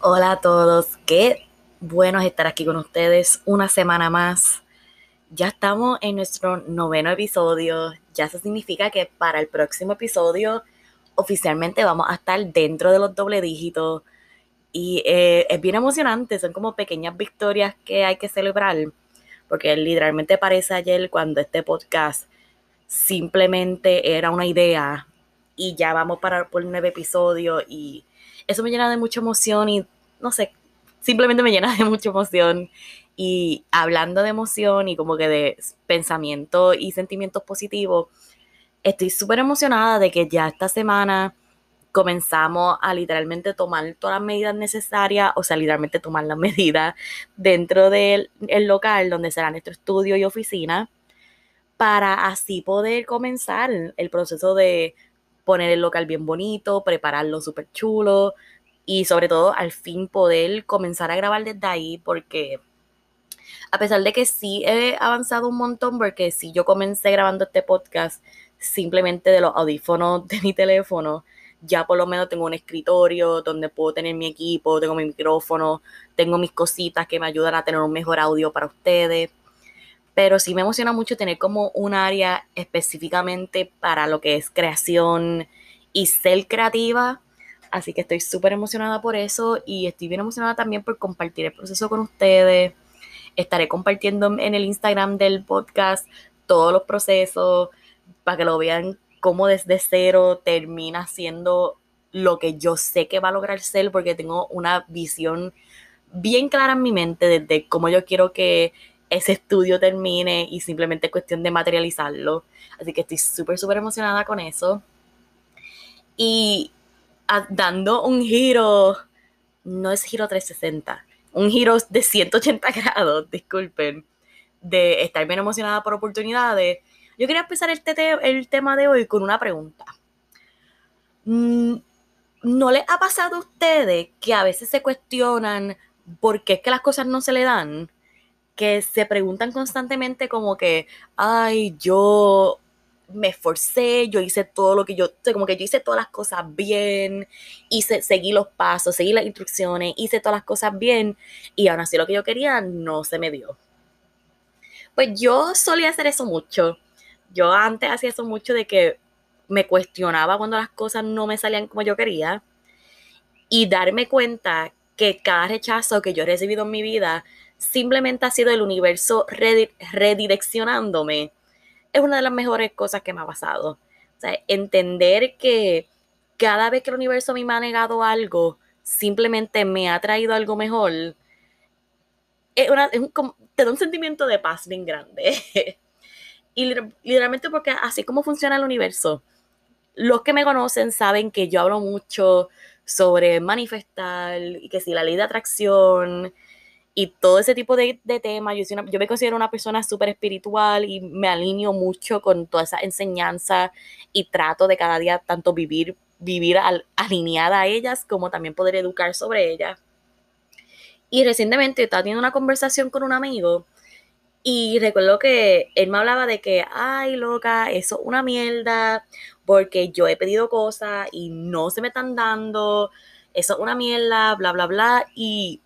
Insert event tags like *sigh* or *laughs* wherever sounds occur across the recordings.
Hola a todos, qué bueno estar aquí con ustedes una semana más. Ya estamos en nuestro noveno episodio, ya eso significa que para el próximo episodio oficialmente vamos a estar dentro de los doble dígitos y eh, es bien emocionante, son como pequeñas victorias que hay que celebrar, porque literalmente parece ayer cuando este podcast simplemente era una idea y ya vamos para por nueve episodios y eso me llena de mucha emoción y no sé, simplemente me llena de mucha emoción. Y hablando de emoción y como que de pensamiento y sentimientos positivos, estoy súper emocionada de que ya esta semana comenzamos a literalmente tomar todas las medidas necesarias, o sea, literalmente tomar las *laughs* medidas dentro del local donde será nuestro estudio y oficina, para así poder comenzar el proceso de poner el local bien bonito, prepararlo súper chulo, y sobre todo al fin poder comenzar a grabar desde ahí porque a pesar de que sí he avanzado un montón porque si yo comencé grabando este podcast simplemente de los audífonos de mi teléfono, ya por lo menos tengo un escritorio donde puedo tener mi equipo, tengo mi micrófono, tengo mis cositas que me ayudan a tener un mejor audio para ustedes. Pero sí me emociona mucho tener como un área específicamente para lo que es creación y ser creativa Así que estoy súper emocionada por eso y estoy bien emocionada también por compartir el proceso con ustedes. Estaré compartiendo en el Instagram del podcast todos los procesos para que lo vean cómo desde cero termina siendo lo que yo sé que va a lograr ser porque tengo una visión bien clara en mi mente desde cómo yo quiero que ese estudio termine y simplemente es cuestión de materializarlo. Así que estoy súper, súper emocionada con eso. Y dando un giro, no es giro 360, un giro de 180 *laughs* grados, disculpen, de estar bien emocionada por oportunidades. Yo quería empezar el, el tema de hoy con una pregunta. Mm, ¿No les ha pasado a ustedes que a veces se cuestionan por qué es que las cosas no se le dan? Que se preguntan constantemente como que, ay, yo me esforcé, yo hice todo lo que yo, como que yo hice todas las cosas bien, hice, seguí los pasos, seguí las instrucciones, hice todas las cosas bien y aún así lo que yo quería no se me dio. Pues yo solía hacer eso mucho. Yo antes hacía eso mucho de que me cuestionaba cuando las cosas no me salían como yo quería y darme cuenta que cada rechazo que yo he recibido en mi vida simplemente ha sido el universo redireccionándome es una de las mejores cosas que me ha pasado. O sea, entender que cada vez que el universo a mí me ha negado algo, simplemente me ha traído algo mejor, es una, te da un sentimiento de paz bien grande. *laughs* y literalmente porque así como funciona el universo, los que me conocen saben que yo hablo mucho sobre manifestar y que si la ley de atracción y todo ese tipo de, temas. Yo, yo me considero una persona súper espiritual y me alineo mucho con toda esa enseñanza y trato de cada día tanto vivir, vivir alineada a ellas como también poder educar sobre ellas. Y recientemente estaba teniendo una conversación con un amigo y recuerdo que él me hablaba de que, ay, loca, eso es una mierda, porque yo he pedido cosas y no se me están dando, eso es una mierda, bla, bla, bla. Y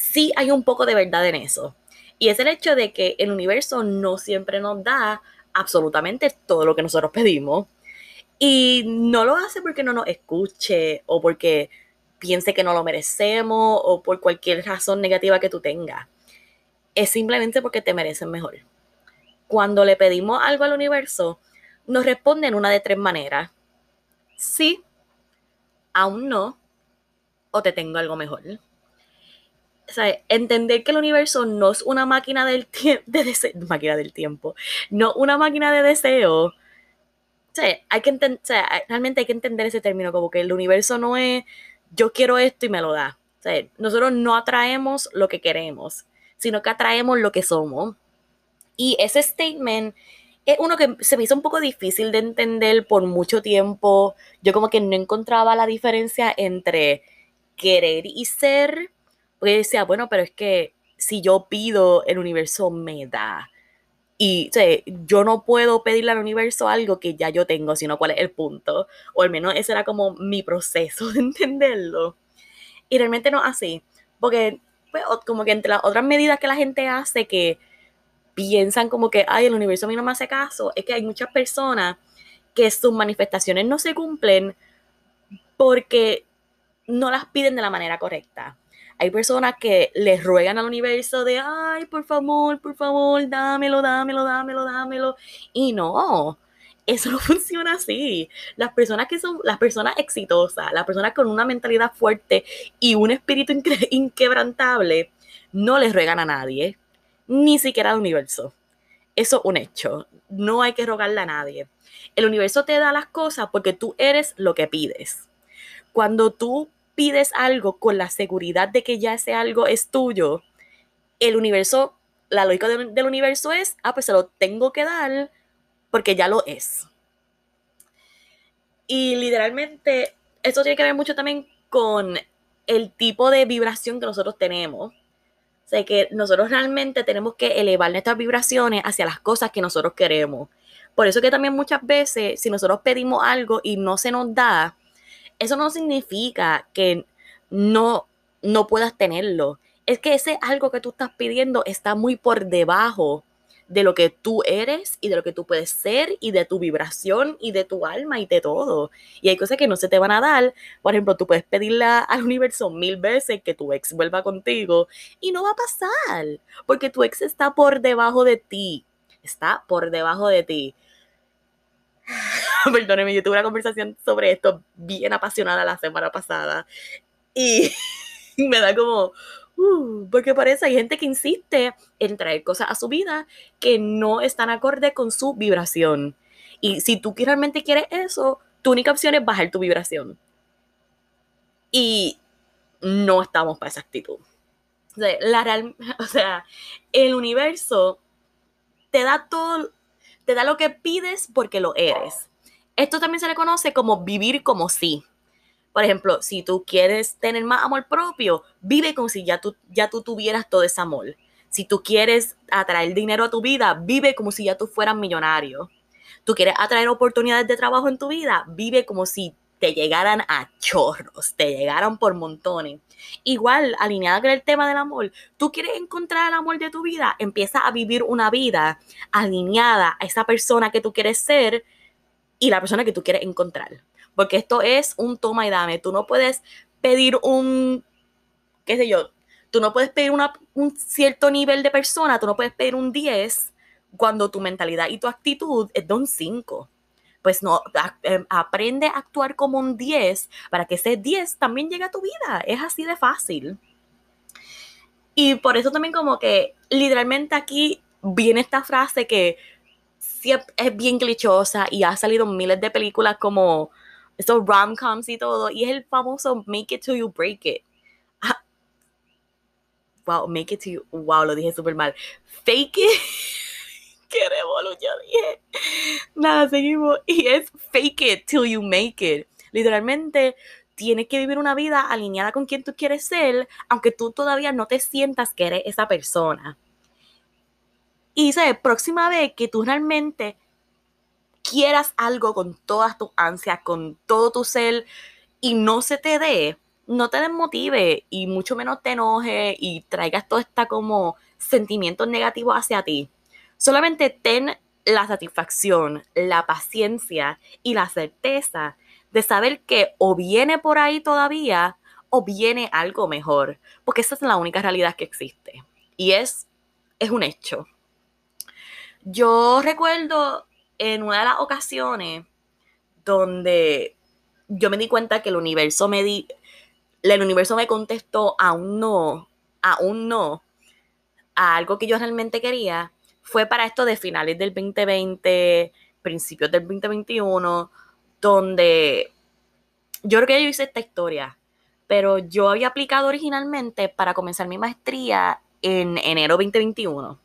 sí hay un poco de verdad en eso. Y es el hecho de que el universo no siempre nos da absolutamente todo lo que nosotros pedimos. Y no lo hace porque no nos escuche o porque piense que no lo merecemos o por cualquier razón negativa que tú tengas. Es simplemente porque te merecen mejor. Cuando le pedimos algo al universo, nos responde en una de tres maneras. Sí, aún no, o te tengo algo mejor entender que el universo no es una máquina del tiempo, de *laughs* máquina del tiempo, no una máquina de deseo, hay que realmente hay que entender ese término, como que el universo no es yo quiero esto y me lo da. Nosotros no atraemos lo que queremos, sino que atraemos lo que somos. Y ese statement es uno que se me hizo un poco difícil de entender por mucho tiempo. Yo como que no encontraba la diferencia entre querer y ser. Porque decía, bueno, pero es que si yo pido, el universo me da. Y o yo no puedo pedirle al universo algo que ya yo tengo, sino cuál es el punto. O al menos ese era como mi proceso de *laughs* entenderlo. Y realmente no así. Porque, pues, como que entre las otras medidas que la gente hace que piensan como que, ay, el universo a mí no me hace caso, es que hay muchas personas que sus manifestaciones no se cumplen porque no las piden de la manera correcta. Hay personas que les ruegan al universo de, ay, por favor, por favor, dámelo, dámelo, dámelo, dámelo. Y no, eso no *laughs* funciona así. Las personas que son, las personas exitosas, las personas con una mentalidad fuerte y un espíritu inquebrantable, no les ruegan a nadie, ni siquiera al universo. Eso es un hecho. No hay que rogarle a nadie. El universo te da las cosas porque tú eres lo que pides. Cuando tú pides algo con la seguridad de que ya ese algo es tuyo, el universo, la lógica del, universo es, ah, pues se lo tengo que dar porque ya lo es. Y literalmente, esto tiene que ver mucho también con el tipo de vibración que nosotros tenemos. O sea, que nosotros realmente tenemos que elevar nuestras vibraciones hacia las cosas que nosotros queremos. Por eso que también muchas veces, si nosotros pedimos algo y no se nos da, eso no significa que no, no puedas tenerlo. Es que ese algo que tú estás pidiendo está muy por debajo de lo que tú eres y de lo que tú puedes ser y de tu vibración y de tu alma y de todo. Y hay cosas que no se te van a dar. Por ejemplo, tú puedes pedirle al universo mil veces que tu ex vuelva contigo y no va a pasar porque tu ex está por debajo de ti. Está por debajo de ti. *laughs* perdóneme, yo tuve una conversación sobre esto bien apasionada la semana pasada y *laughs* me da como, uh, porque parece hay gente que insiste en traer cosas a su vida que no están acorde con su vibración. Y si tú realmente quieres eso, tu única opción es bajar tu vibración. Y no estamos para esa actitud. O sea, *laughs* o sea, el universo te da todo, te da lo que pides porque lo eres. Esto también se le conoce como vivir como si. Por ejemplo, si tú quieres tener más amor propio, vive como si ya tú, ya tú tuvieras todo ese amor. Si tú quieres atraer dinero a tu vida, vive como si ya tú fueras millonario. Tú quieres atraer oportunidades de trabajo en tu vida, vive como si te llegaran a chorros, te llegaran por montones. Igual, alineada con el tema del amor, tú quieres encontrar el amor de tu vida, empieza a vivir una vida alineada a esa persona que tú quieres ser y la persona que tú quieres encontrar. Porque esto es un toma y dame. Tú no puedes pedir un, qué sé yo, tú no puedes pedir un cierto nivel de persona, tú no puedes pedir un 10 cuando tu mentalidad y tu actitud es de un 5. Pues no, em, aprende a actuar como un 10 para que ese 10 también llegue a tu vida. Es así de fácil. Y por eso también como que literalmente aquí viene esta frase que es bien clichosa y ha salido miles de películas como estos rom-coms y todo, y es el famoso Make It to You Break It. Ah, wow, Make It to You, wow, lo dije súper mal. Fake It. *laughs* Qué revolución dije. Nada, seguimos. Y es fake it till you make it. Literalmente, tienes que vivir una vida alineada con quien tú quieres ser, aunque tú todavía no te sientas que eres esa persona. Y dice, próxima vez que tú realmente quieras algo con todas tus ansias, con todo tu ser, y no se te dé, no te desmotive y mucho menos te enoje y traigas todo este como sentimientos negativos hacia ti. Solamente ten la satisfacción, la paciencia y la certeza de saber que o viene por ahí todavía o viene algo mejor, porque esa es la única realidad que existe y es, es un hecho. Yo recuerdo en una de las ocasiones donde yo me di cuenta que el universo me di, el universo me contestó a un no, a no, a algo que yo realmente quería, fue para esto de finales del 2020, principios del 2021, donde yo creo que yo hice esta historia, pero yo había aplicado originalmente para comenzar mi maestría en enero 2021.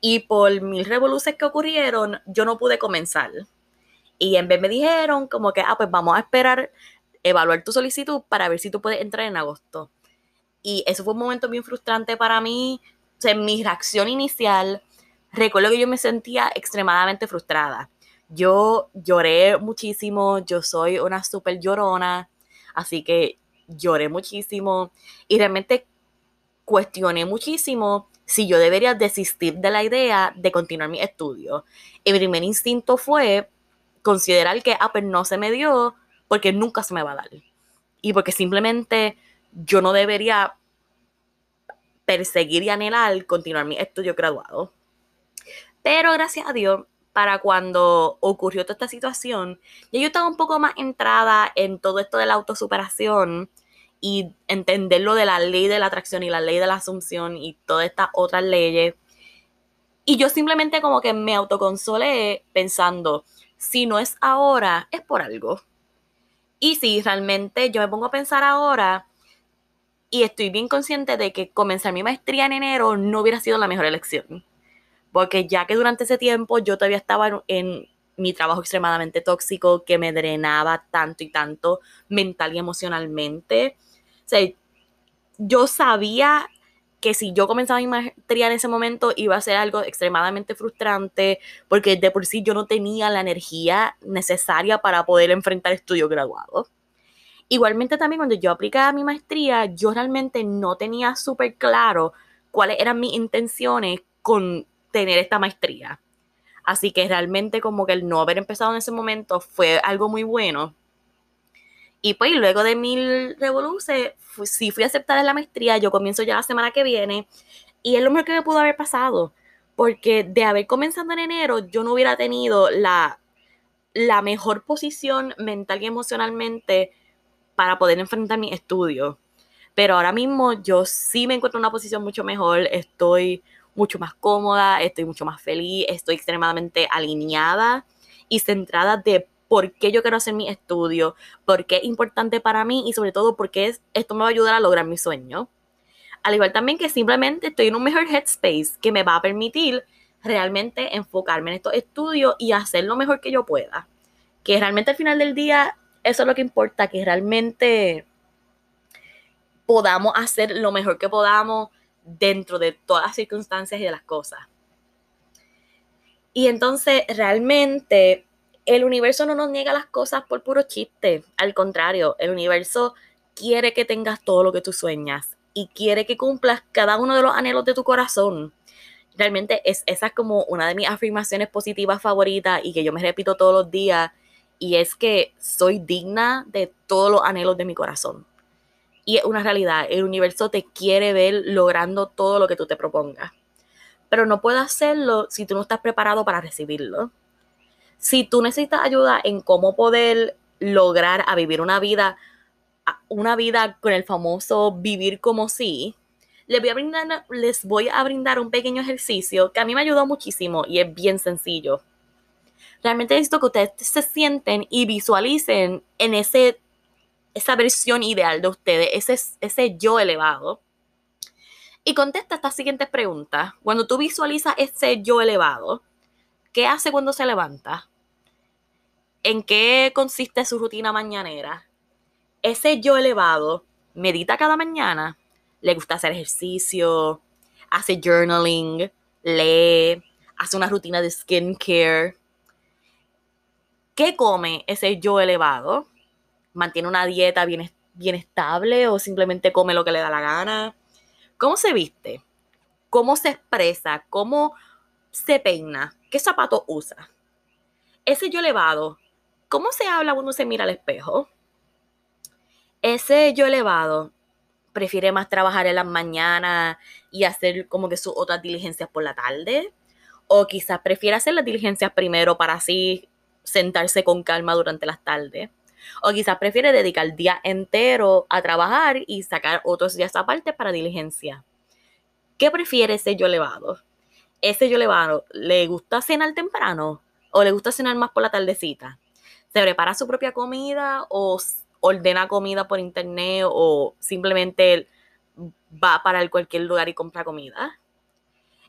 Y por mil revoluciones que ocurrieron, yo no pude comenzar. Y en vez me dijeron como que, ah, pues vamos a esperar, evaluar tu solicitud para ver si tú puedes entrar en agosto. Y eso fue un momento bien frustrante para mí. O sea, mi reacción inicial, recuerdo que yo me sentía extremadamente frustrada. Yo lloré muchísimo, yo soy una súper llorona, así que lloré muchísimo y realmente cuestioné muchísimo si yo debería desistir de la idea de continuar mi estudio. El primer instinto fue considerar que, ah, pues no se me dio porque nunca se me va a dar. Y porque simplemente yo no debería perseguir y anhelar continuar mi estudio graduado. Pero gracias a Dios, para cuando ocurrió toda esta situación, yo estaba un poco más entrada en todo esto de la autosuperación y entender lo de la ley de la atracción y la ley de la asunción y todas estas otras leyes. Y yo simplemente como que me autoconsolé pensando, si no es ahora, es por algo. Y si realmente yo me pongo a pensar ahora y estoy bien consciente de que comenzar mi maestría en enero no hubiera sido la mejor elección. Porque ya que durante ese tiempo yo todavía estaba en mi trabajo extremadamente tóxico que me drenaba tanto y tanto mental y emocionalmente sea, yo sabía que si yo comenzaba mi maestría en ese momento iba a ser algo extremadamente frustrante porque de por sí yo no tenía la energía necesaria para poder enfrentar estudios graduados. Igualmente también cuando yo aplicaba mi maestría, yo realmente no tenía súper claro cuáles eran mis intenciones con tener esta maestría. Así que realmente como que el no haber empezado en ese momento fue algo muy bueno y pues luego de mil revoluciones, si fui aceptada en la maestría, yo comienzo ya la semana que viene. Y es lo mejor que me pudo haber pasado. Porque de haber comenzado en enero, yo no hubiera tenido la, la mejor posición mental y emocionalmente para poder enfrentar mi estudio. Pero ahora mismo yo sí me encuentro en una posición mucho mejor, estoy mucho más cómoda, estoy mucho más feliz, estoy extremadamente alineada y centrada de por qué yo quiero hacer mi estudio, por qué es importante para mí y sobre todo por qué esto me va a ayudar a lograr mi sueño. Al igual también que simplemente estoy en un mejor headspace que me va a permitir realmente enfocarme en estos estudios y hacer lo mejor que yo pueda. Que realmente al final del día eso es lo que importa, que realmente podamos hacer lo mejor que podamos dentro de todas las circunstancias y de las cosas. Y entonces realmente el universo no nos niega las cosas por puro chiste. Al contrario, el universo quiere que tengas todo lo que tú sueñas y quiere que cumplas cada uno de los anhelos de tu corazón. Realmente es, esa es como una de mis afirmaciones positivas favoritas y que yo me repito todos los días. Y es que soy digna de todos los anhelos de mi corazón. Y es una realidad, el universo te quiere ver logrando todo lo que tú te propongas. Pero no puedes hacerlo si tú no estás preparado para recibirlo si tú necesitas ayuda en cómo poder lograr a vivir una vida, una vida con el famoso vivir como si, les voy, a brindar, les voy a brindar un pequeño ejercicio que a mí me ayudó muchísimo y es bien sencillo. Realmente necesito que ustedes se sienten y visualicen en ese, esa versión ideal de ustedes, ese, ese yo elevado. Y contesta estas siguientes preguntas. Cuando tú visualizas ese yo elevado, ¿Qué hace cuando se levanta? ¿En qué consiste su rutina mañanera? Ese yo elevado medita cada mañana, le gusta hacer ejercicio, hace journaling, lee, hace una rutina de skincare. ¿Qué come ese yo elevado? ¿Mantiene una dieta bien, bien estable o simplemente come lo que le da la gana? ¿Cómo se viste? ¿Cómo se expresa? ¿Cómo se peina? ¿Qué zapato usa? Ese yo elevado, ¿cómo se habla cuando se mira al espejo? Ese yo elevado prefiere más trabajar en las mañanas y hacer como que sus otras diligencias por la tarde. O quizás prefiere hacer las diligencias primero para así sentarse con calma durante las tardes. O quizás prefiere dedicar el día entero a trabajar y sacar otros días aparte para diligencia. ¿Qué prefiere ese yo elevado? Ese yo le le gusta cenar temprano, ¿O le gusta cenar más por la tardecita? ¿Se prepara su propia comida o ordena comida por internet o simplemente va para cualquier lugar y compra comida?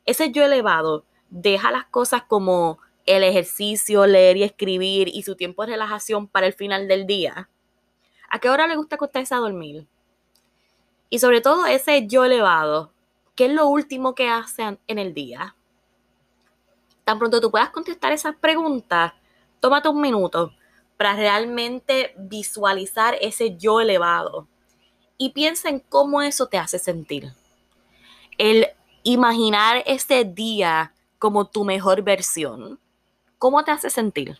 Ese yo elevado deja las cosas como el ejercicio, leer y escribir y su tiempo de relajación para el final del día. ¿A qué hora le gusta acostarse a dormir? Y sobre todo ese yo elevado, ¿qué es lo último que hacen en el día? Tan pronto tú puedas contestar esas preguntas, tómate un minuto para realmente visualizar ese yo elevado y piensa en cómo eso te hace sentir. El imaginar ese día como tu mejor versión, ¿cómo te hace sentir?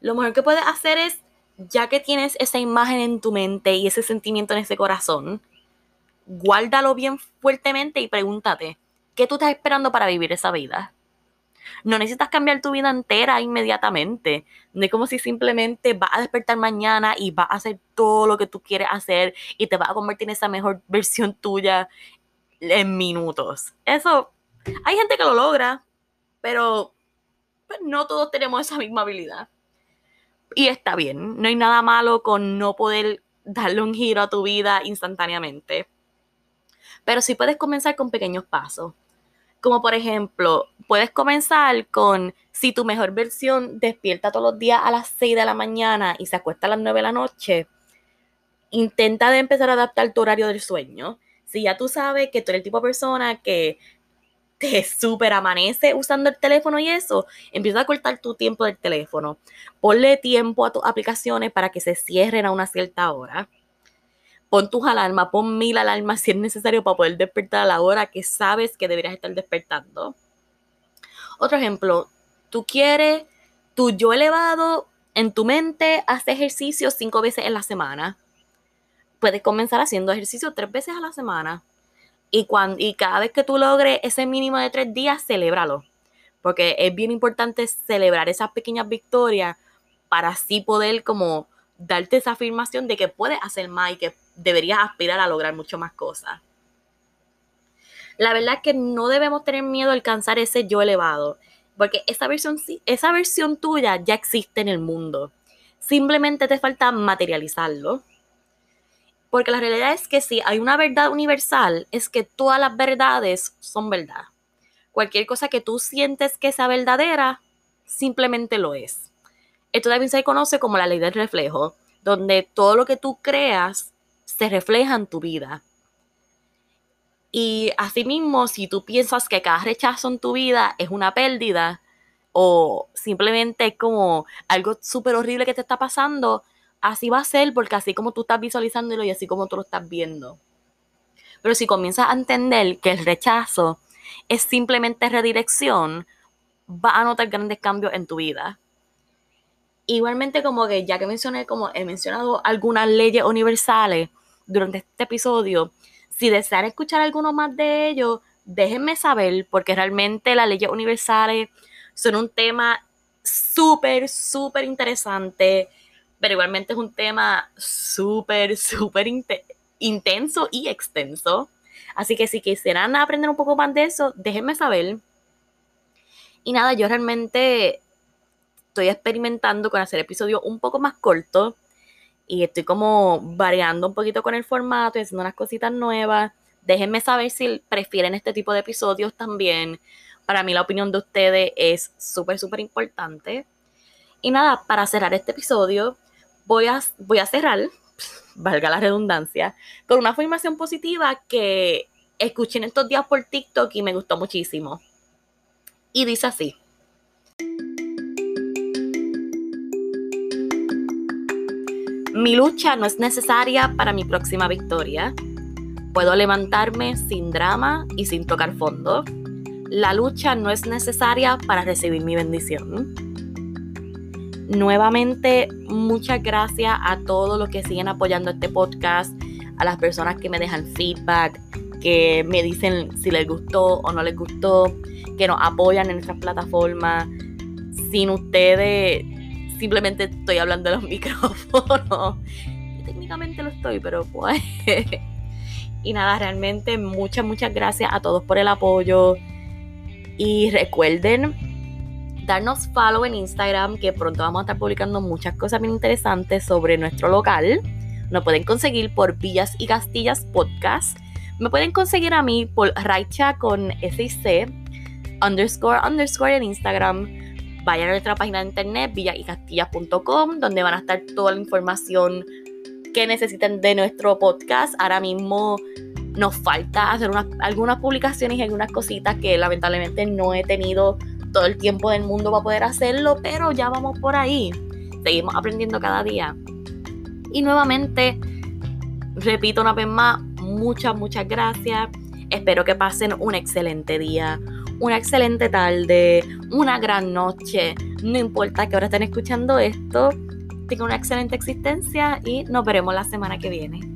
Lo mejor que puedes hacer es, ya que tienes esa imagen en tu mente y ese sentimiento en ese corazón, guárdalo bien fuertemente y pregúntate, ¿qué tú estás esperando para vivir esa vida? No necesitas cambiar tu vida entera inmediatamente. No es como si simplemente vas a despertar mañana y vas a hacer todo lo que tú quieres hacer y te vas a convertir en esa mejor *laughs* versión tuya en minutos. Eso, hay gente que lo logra, pero pues, no todos tenemos esa misma habilidad. Y está bien, no hay nada malo con no poder darle un giro a tu vida instantáneamente. Pero sí puedes comenzar con pequeños pasos. Como por ejemplo, puedes comenzar con si tu mejor versión despierta todos los días a las 6 de la mañana y se acuesta a las 9 de la noche, intenta de empezar a adaptar tu horario del sueño. Si ya tú sabes que tú eres el tipo de persona que te *laughs* súper amanece usando el teléfono y eso, empieza a cortar tu tiempo del teléfono. Ponle tiempo a tus aplicaciones para que se cierren a una cierta hora pon tus alarmas, pon mil alarmas si es necesario para poder despertar a la hora que sabes que deberías estar despertando. Otro ejemplo, tú quieres tu yo elevado en tu mente, hace ejercicio cinco veces en la semana. Puedes comenzar haciendo ejercicio tres veces a la semana. Y, cuando, y cada vez que tú logres ese mínimo de tres días, celébralo. Porque es bien importante celebrar esas pequeñas victorias para así poder como darte esa afirmación de que puedes hacer más y que deberías aspirar a lograr mucho más cosas. La verdad es que no debemos tener miedo a alcanzar ese yo elevado, porque esa versión, esa versión tuya ya existe en el mundo. Simplemente te falta materializarlo. Porque la realidad es que si hay una verdad universal, es que todas las verdades son verdad. Cualquier cosa que tú sientes que sea verdadera, simplemente lo es. Esto también se conoce como la ley del reflejo, donde todo lo que tú creas se refleja en tu vida. Y asimismo, si tú piensas que cada rechazo en tu vida es una pérdida o simplemente es como algo súper horrible que te está pasando, así va a ser porque así como tú estás visualizándolo y así como tú lo estás viendo. Pero si comienzas a entender que el rechazo es simplemente redirección, va a notar grandes cambios en tu vida. Igualmente como que ya que mencioné, como he mencionado algunas leyes universales durante este episodio, si desean escuchar alguno más de ellos, déjenme saber porque realmente las leyes universales son un tema súper, súper interesante, pero igualmente es un tema súper, súper intenso y extenso. Así que si quisieran aprender un poco más de eso, déjenme saber. Y nada, yo realmente estoy experimentando con hacer episodios un poco más cortos y estoy como variando un poquito con el formato y haciendo unas cositas nuevas. Déjenme saber si prefieren este tipo de episodios también. Para mí la opinión de ustedes es súper, súper importante. Y nada, para cerrar este episodio, voy a, voy a cerrar, *laughs* valga la redundancia, con una afirmación positiva que escuché en estos días por TikTok y me gustó muchísimo. Y dice así. Mi lucha no es necesaria para mi próxima victoria. Puedo levantarme sin drama y sin tocar fondo. La lucha no es necesaria para recibir mi bendición. Nuevamente, muchas gracias a todos los que siguen apoyando este podcast, a las personas que me dejan feedback, que me dicen si les gustó o no les gustó, que nos apoyan en nuestras plataformas. Sin ustedes simplemente estoy hablando de los *laughs* micrófonos. técnicamente lo estoy, pero pues. y nada, realmente muchas, muchas gracias a todos por el apoyo. Y recuerden darnos follow en Instagram, que pronto vamos a estar publicando muchas cosas bien interesantes sobre nuestro local. Nos pueden conseguir por Villas y Castillas Podcast. Me pueden conseguir a mí por Raicha con SIC, underscore, underscore en Instagram. Vayan a nuestra página de internet, villaycastillas.com, donde van a estar toda la información que necesiten de nuestro podcast. Ahora mismo nos falta hacer algunas publicaciones y algunas cositas que lamentablemente no he tenido todo el tiempo del mundo para poder hacerlo, pero ya vamos por ahí. Seguimos aprendiendo cada día. Y nuevamente, repito una vez más, muchas, muchas gracias. Espero que pasen un excelente día, una excelente tarde, una gran noche. No importa que ahora estén escuchando esto, tengan una excelente existencia y nos veremos la semana que viene.